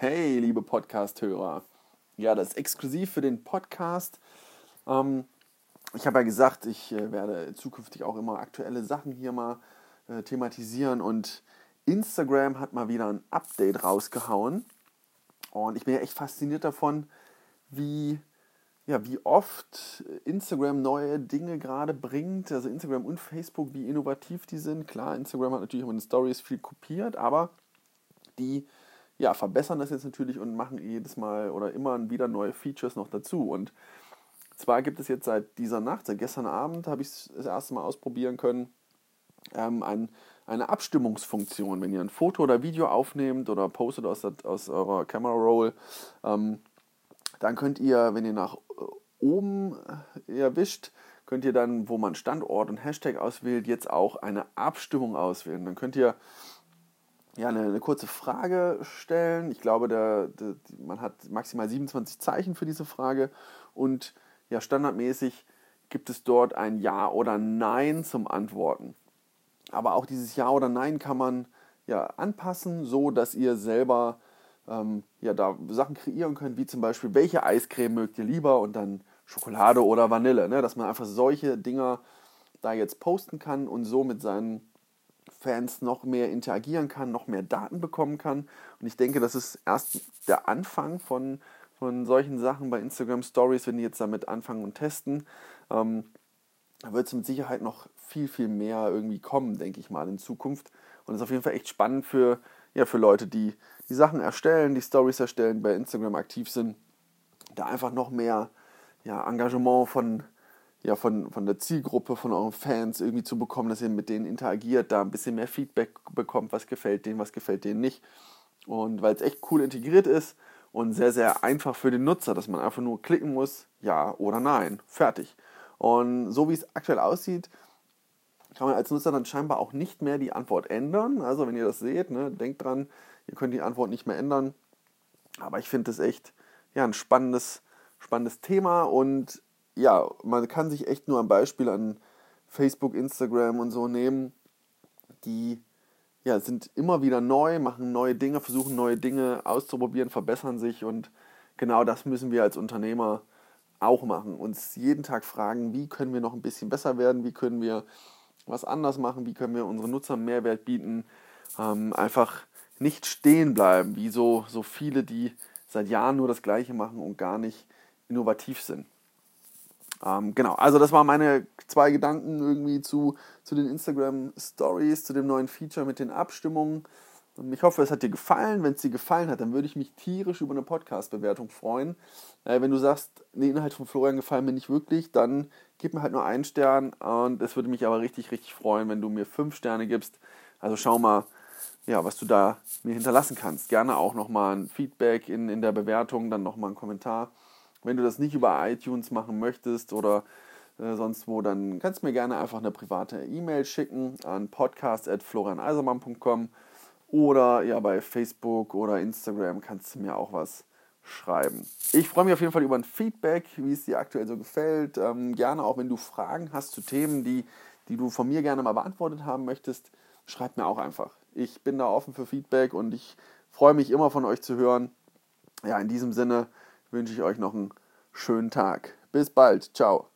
Hey, liebe Podcast-Hörer. Ja, das ist exklusiv für den Podcast. Ähm, ich habe ja gesagt, ich äh, werde zukünftig auch immer aktuelle Sachen hier mal äh, thematisieren und Instagram hat mal wieder ein Update rausgehauen. Und ich bin ja echt fasziniert davon, wie, ja, wie oft Instagram neue Dinge gerade bringt. Also Instagram und Facebook, wie innovativ die sind. Klar, Instagram hat natürlich auch in den Stories viel kopiert, aber die ja, verbessern das jetzt natürlich und machen jedes Mal oder immer wieder neue Features noch dazu. Und zwar gibt es jetzt seit dieser Nacht, seit gestern Abend, habe ich es das erste Mal ausprobieren können, ähm, ein, eine Abstimmungsfunktion. Wenn ihr ein Foto oder Video aufnehmt oder postet aus, der, aus eurer Camera Roll, ähm, dann könnt ihr, wenn ihr nach äh, oben äh, erwischt, könnt ihr dann, wo man Standort und Hashtag auswählt, jetzt auch eine Abstimmung auswählen. Dann könnt ihr ja, eine, eine, kurze Frage stellen. Ich glaube, der, der, man hat maximal 27 Zeichen für diese Frage und ja, standardmäßig gibt es dort ein Ja oder Nein zum Antworten. Aber auch dieses Ja oder Nein kann man ja anpassen, so dass ihr selber ähm, ja da Sachen kreieren könnt, wie zum Beispiel welche Eiscreme mögt ihr lieber und dann Schokolade oder Vanille, ne? dass man einfach solche Dinger da jetzt posten kann und so mit seinen Fans noch mehr interagieren kann, noch mehr Daten bekommen kann. Und ich denke, das ist erst der Anfang von, von solchen Sachen bei Instagram Stories, wenn die jetzt damit anfangen und testen. Ähm, da wird es mit Sicherheit noch viel, viel mehr irgendwie kommen, denke ich mal, in Zukunft. Und es ist auf jeden Fall echt spannend für, ja, für Leute, die die Sachen erstellen, die Stories erstellen, bei Instagram aktiv sind, da einfach noch mehr ja, Engagement von ja, von, von der Zielgruppe, von euren Fans irgendwie zu bekommen, dass ihr mit denen interagiert, da ein bisschen mehr Feedback bekommt, was gefällt denen, was gefällt denen nicht. Und weil es echt cool integriert ist und sehr, sehr einfach für den Nutzer, dass man einfach nur klicken muss, ja oder nein, fertig. Und so wie es aktuell aussieht, kann man als Nutzer dann scheinbar auch nicht mehr die Antwort ändern. Also wenn ihr das seht, ne, denkt dran, ihr könnt die Antwort nicht mehr ändern. Aber ich finde das echt ja, ein spannendes, spannendes Thema und ja, man kann sich echt nur ein Beispiel an Facebook, Instagram und so nehmen, die ja, sind immer wieder neu, machen neue Dinge, versuchen neue Dinge auszuprobieren, verbessern sich und genau das müssen wir als Unternehmer auch machen. Uns jeden Tag fragen, wie können wir noch ein bisschen besser werden, wie können wir was anders machen, wie können wir unseren Nutzern Mehrwert bieten, ähm, einfach nicht stehen bleiben, wie so, so viele, die seit Jahren nur das Gleiche machen und gar nicht innovativ sind. Ähm, genau, also das waren meine zwei Gedanken irgendwie zu, zu den Instagram Stories, zu dem neuen Feature mit den Abstimmungen. Und ich hoffe, es hat dir gefallen. Wenn es dir gefallen hat, dann würde ich mich tierisch über eine Podcast-Bewertung freuen. Äh, wenn du sagst, der Inhalt von Florian gefallen mir nicht wirklich, dann gib mir halt nur einen Stern. Und es würde mich aber richtig, richtig freuen, wenn du mir fünf Sterne gibst. Also schau mal, ja, was du da mir hinterlassen kannst. Gerne auch nochmal ein Feedback in, in der Bewertung, dann nochmal einen Kommentar. Wenn du das nicht über iTunes machen möchtest oder äh, sonst wo, dann kannst du mir gerne einfach eine private E-Mail schicken an podcast.florianeisermann.com oder ja bei Facebook oder Instagram kannst du mir auch was schreiben. Ich freue mich auf jeden Fall über ein Feedback, wie es dir aktuell so gefällt. Ähm, gerne auch, wenn du Fragen hast zu Themen, die, die du von mir gerne mal beantwortet haben möchtest, schreib mir auch einfach. Ich bin da offen für Feedback und ich freue mich immer von euch zu hören. Ja, in diesem Sinne wünsche ich euch noch einen schönen Tag. Bis bald. Ciao.